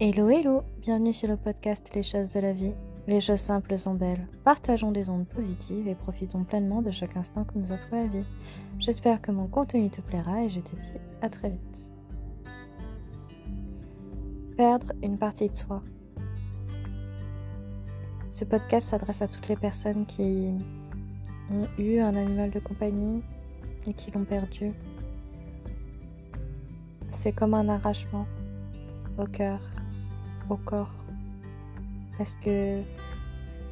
Hello hello, bienvenue sur le podcast Les choses de la vie. Les choses simples sont belles. Partageons des ondes positives et profitons pleinement de chaque instant que nous offre la vie. J'espère que mon contenu te plaira et je te dis à très vite. Perdre une partie de soi. Ce podcast s'adresse à toutes les personnes qui ont eu un animal de compagnie et qui l'ont perdu. C'est comme un arrachement au cœur au corps. Parce que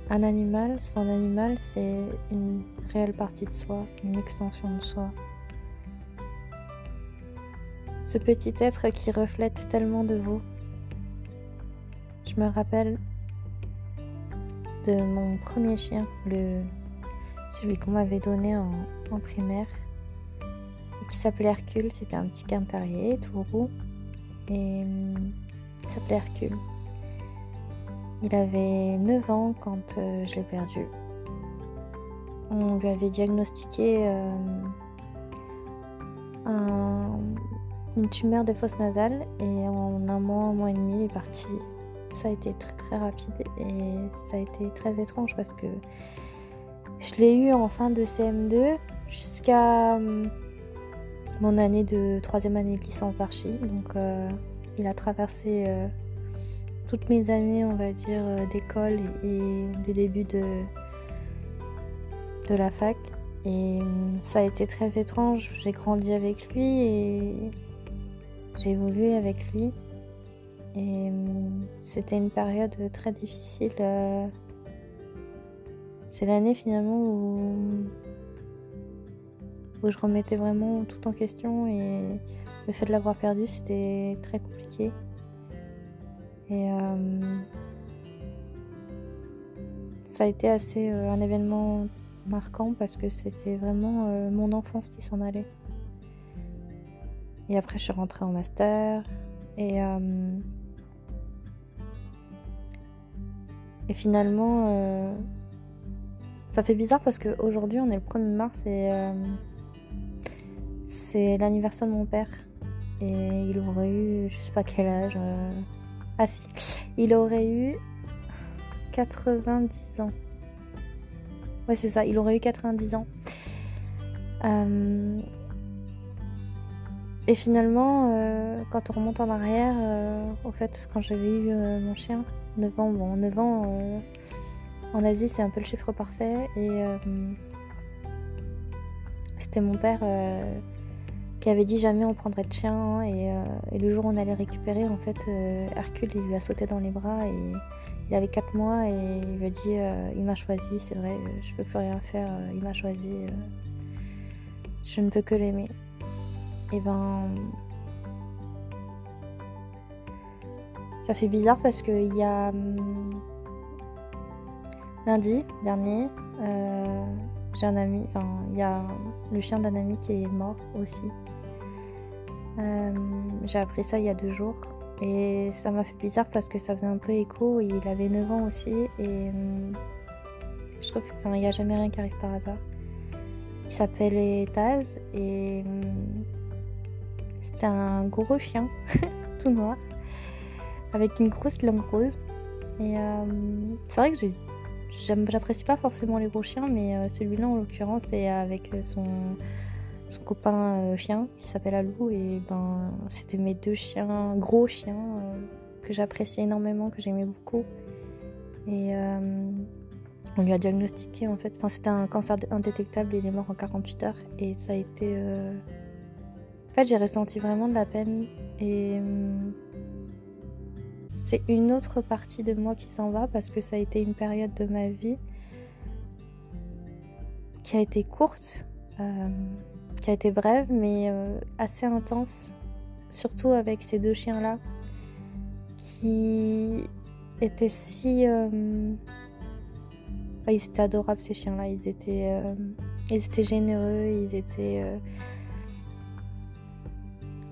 un animal, son animal, c'est une réelle partie de soi, une extension de soi. Ce petit être qui reflète tellement de vous. Je me rappelle de mon premier chien, le celui qu'on m'avait donné en, primaire, qui s'appelait Hercule. C'était un petit quintarier tout roux. Et il s'appelait Hercule. Il avait 9 ans quand euh, je l'ai perdu. On lui avait diagnostiqué euh, une tumeur des fosses nasales et en un mois, un mois et demi, il est parti. Ça a été très très rapide et ça a été très étrange parce que je l'ai eu en fin de CM2 jusqu'à euh, mon année de troisième année de licence d'archi. Donc il a traversé euh, toutes mes années, on va dire, euh, d'école et, le début de, de la fac. Et hum, ça a été très étrange. J'ai grandi avec lui et j'ai évolué avec lui. Et hum, c'était une période très difficile. Euh. C'est l'année finalement où, où je remettais vraiment tout en question et le fait de l'avoir perdu, c'était très compliqué. Et euh, ça a été assez euh, un événement marquant parce que c'était vraiment euh, mon enfance qui s'en allait. Et après, je suis rentrée en master et et finalement, ça fait bizarre parce qu'aujourd'hui, on est le 1er mars et c'est l'anniversaire de mon père. Et il aurait eu, je sais pas quel âge. Euh, ah si, il aurait eu 90 ans. Ouais, c'est ça, il aurait eu 90 ans. Euh, et finalement, euh, quand on remonte en arrière, au fait, quand j'avais eu mon chien, 9 ans, bon, 9 ans en Asie, c'est un peu le chiffre parfait. Et c'était mon père qui avait dit jamais on prendrait de chien. Hein, euh, et, le jour où on allait récupérer, en fait, euh, Hercule, il lui a sauté dans les bras et il avait 4 mois et il lui a dit euh, il m'a choisi, c'est vrai, je peux plus rien faire, il m'a choisi, je ne peux que l'aimer. Et ben. Ça fait bizarre parce qu'il y a. Hum, lundi dernier, j'ai un ami, enfin, il y a le chien d'un ami qui est mort aussi. Euh, j'ai appris ça il y a deux jours et ça m'a fait bizarre parce que ça faisait un peu écho. Il avait 9 ans aussi et euh, je trouve qu'il n'y a jamais rien qui arrive par hasard. Il s'appelait Taz et euh, c'était un gros chien tout noir avec une grosse langue rose. Et c'est vrai que j'apprécie pas forcément les gros chiens, mais celui-là en l'occurrence est avec son son copain euh, chien qui s'appelle Alou et ben c'était mes deux chiens, gros chiens euh, que j'appréciais énormément, que j'aimais beaucoup. Et euh, on lui a diagnostiqué en fait, enfin c'était un cancer indétectable il est mort en 48 heures et ça a été... En fait j'ai ressenti vraiment de la peine c'est une autre partie de moi qui s'en va parce que ça a été une période de ma vie qui a été courte qui a été brève mais euh, assez intense, surtout avec ces deux chiens-là qui étaient si... Euh, ils étaient adorables ces chiens-là, ils euh, ils étaient généreux, ils étaient...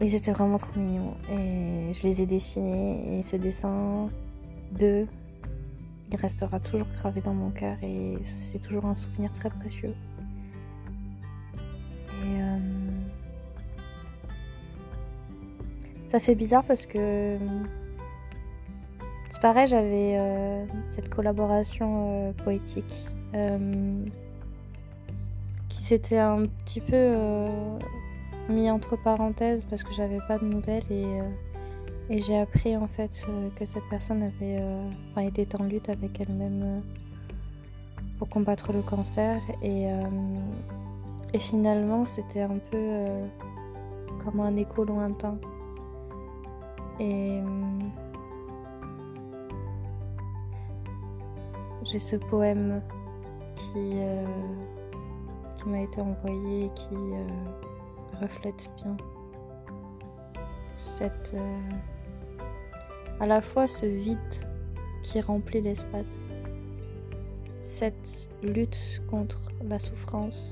Ils étaient vraiment trop mignons et je les ai dessinés. Et ce dessin d'eux, il restera toujours gravé dans mon cœur. Et c'est toujours un souvenir très précieux. Euh, ça fait bizarre parce que C'est pareil, j'avais euh, cette collaboration euh, poétique qui s'était un petit peu mis entre parenthèses parce que j'avais pas de nouvelles et, et j'ai appris en fait que cette personne avait enfin, était en lutte avec elle-même pour combattre le cancer et, finalement c'était un peu comme un écho lointain. Et j'ai ce poème qui, euh, qui m'a été envoyé et qui euh, reflète bien cette euh, à la fois ce vide qui remplit l'espace, cette lutte contre la souffrance,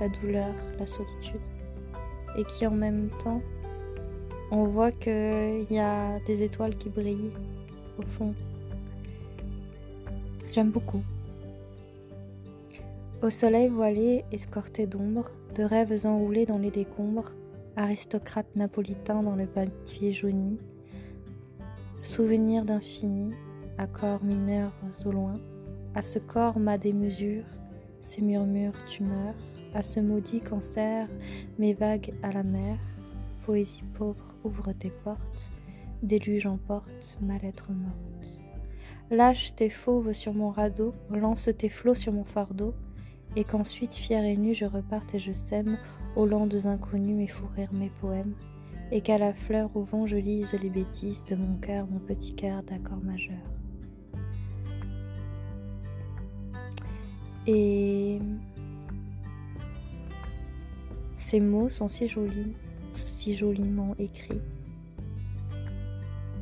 la douleur, la solitude, et qui en même temps on voit qu'il y a des étoiles qui brillent au fond. J'aime beaucoup. Au soleil voilé, escorté d'ombre, de rêves enroulés dans les décombres, aristocrate napolitain dans le papier jauni, souvenir d'infini, accords mineurs au loin, à ce corps ma démesure, ces murmures tu meurs, à ce maudit cancer, mes vagues à la mer, poésie pauvre ouvre tes portes, déluge emporte ma lettre morte. Lâche tes fauves sur mon radeau, lance tes flots sur mon fardeau, et qu'ensuite, fier et nu, je reparte et je sème aux landes inconnues et fous rire mes poèmes, et qu'à la fleur au vent je lise les bêtises de mon cœur, mon petit cœur d'accord majeur. Et ces mots sont si jolis joliment écrit,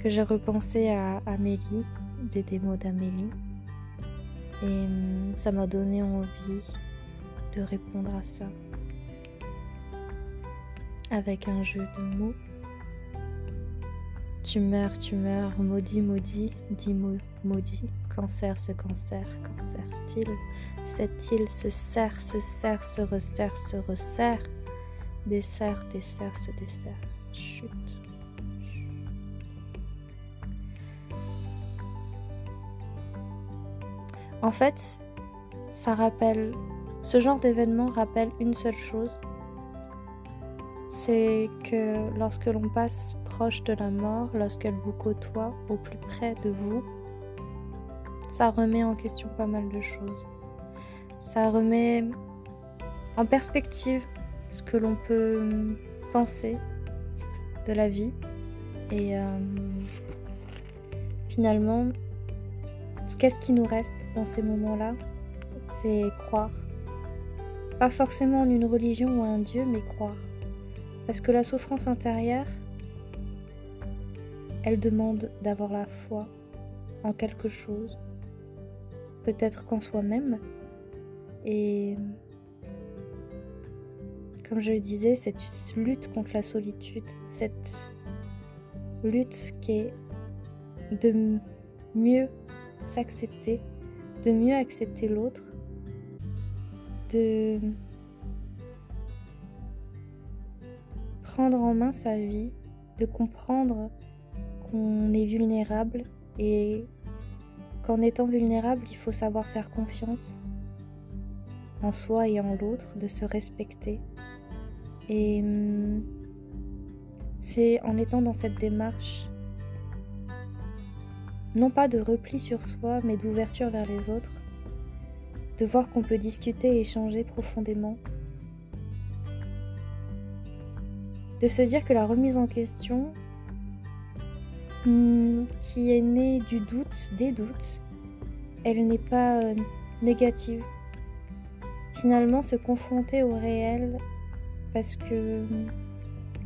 que j'ai repensé à Amélie, des démos d'Amélie, et hum, ça m'a donné envie de répondre à ça avec un jeu de mots. Tu meurs, tu meurs, maudit, maudit, dis maudit, cancer, ce cancer, cancer-t-il, cette île se serre, se serre, se resserre, se resserre. Dessert, dessert, se dessert. Chut. En fait, ça rappelle. Ce genre d'événement rappelle une seule chose. C'est que lorsque l'on passe proche de la mort, lorsqu'elle vous côtoie au plus près de vous, ça remet en question pas mal de choses. Ça remet en perspective ce que l'on peut penser de la vie. Et euh, finalement, qu'est-ce qui nous reste dans ces moments-là? C'est croire. Pas forcément en une religion ou un Dieu, mais croire. Parce que la souffrance intérieure, elle demande d'avoir la foi en quelque chose, peut-être qu'en soi-même. Et comme je le disais, cette lutte contre la solitude, cette lutte qui est de mieux s'accepter, de mieux accepter l'autre, de prendre en main sa vie, de comprendre qu'on est vulnérable et qu'en étant vulnérable, il faut savoir faire confiance en soi et en l'autre, de se respecter, et hum, c'est en étant dans cette démarche, non pas de repli sur soi, mais d'ouverture vers les autres, de voir qu'on peut discuter et échanger profondément, de se dire que la remise en question, hum, qui est née du doute, des doutes, elle n'est pas euh, négative. Finalement, se confronter au réel parce que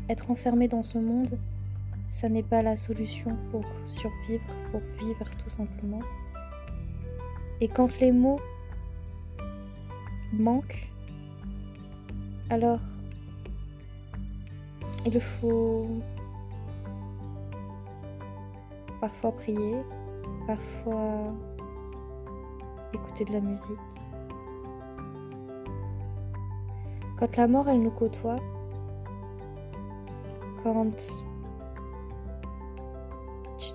être enfermé dans ce monde, ça n'est pas la solution pour survivre, pour vivre tout simplement. Et quand les mots manquent, alors il faut parfois prier, parfois écouter de la musique, Quand la mort, elle nous côtoie, quand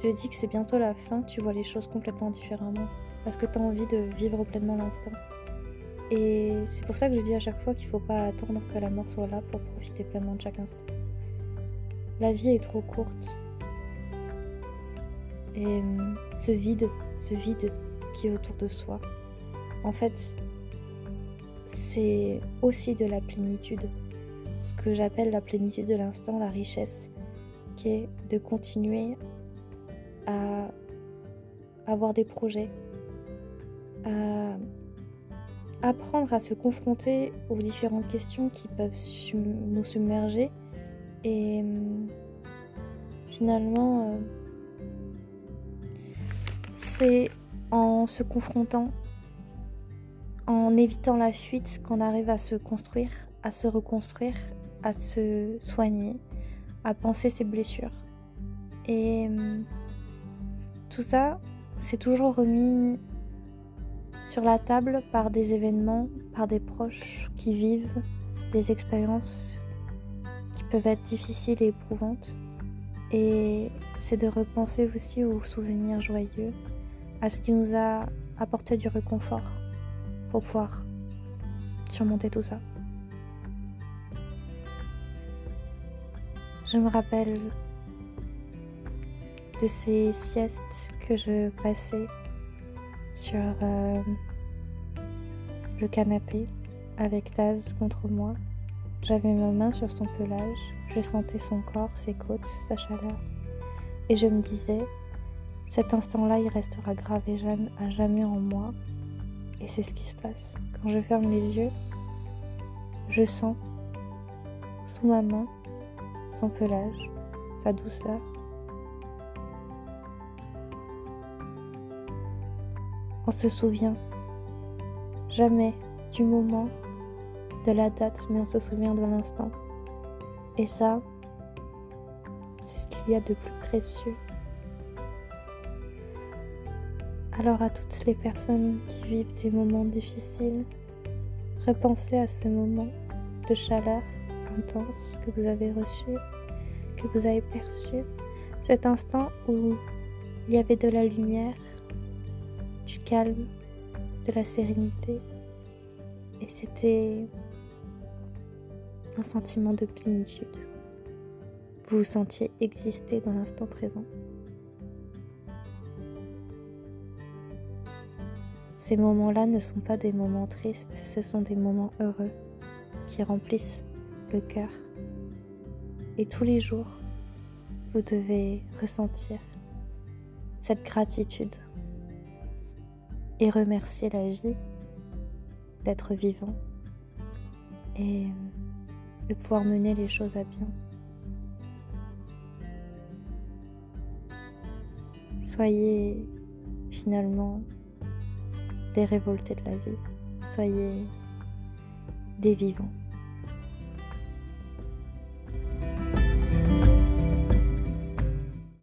te dis que c'est bientôt la fin, tu vois les choses complètement différemment. Parce que tu as envie de vivre pleinement l'instant. Et c'est pour ça que je dis à chaque fois qu'il ne faut pas attendre que la mort soit là pour profiter pleinement de chaque instant. La vie est trop courte. Et hum, ce vide, ce vide qui est autour de soi, en fait, c'est aussi de la plénitude. Ce que j'appelle la plénitude de l'instant, la richesse, qui est de continuer à avoir des projets, à apprendre à se confronter aux différentes questions qui peuvent nous submerger et hum, finalement euh, c'est en se confrontant en évitant la fuite qu'on arrive à se construire, à se reconstruire, à se soigner, à penser ses blessures. Et hum, tout ça, c'est toujours remis sur la table par des événements, par des proches qui vivent des expériences qui peuvent être difficiles et éprouvantes. Et c'est de repenser aussi aux souvenirs joyeux, à ce qui nous a apporté du réconfort pour pouvoir surmonter tout ça. Je me rappelle de ces siestes que je passais sur euh, le canapé avec Taz contre moi. J'avais ma main sur son pelage, je sentais son corps, ses côtes, sa chaleur. Et je me disais, cet instant-là, il restera gravé à jamais en moi. Et c'est ce qui se passe. Quand je ferme les yeux, je sens sous ma main son pelage, sa douceur, On se souvient jamais du moment, de la date, mais on se souvient de l'instant. Et ça, c'est ce qu'il y a de plus précieux. Alors à toutes les personnes qui vivent des moments difficiles, repensez à ce moment de chaleur intense que vous avez reçu, que vous avez perçu, cet instant où il y avait de la lumière, calme, de la sérénité. Et c'était un sentiment de plénitude. Vous vous sentiez exister dans l'instant présent. Ces moments-là ne sont pas des moments tristes, ce sont des moments heureux qui remplissent le cœur. Et tous les jours, vous devez ressentir cette gratitude et remercier la vie d'être vivant et de pouvoir mener les choses à bien. Soyez finalement des révoltés de la vie, soyez des vivants.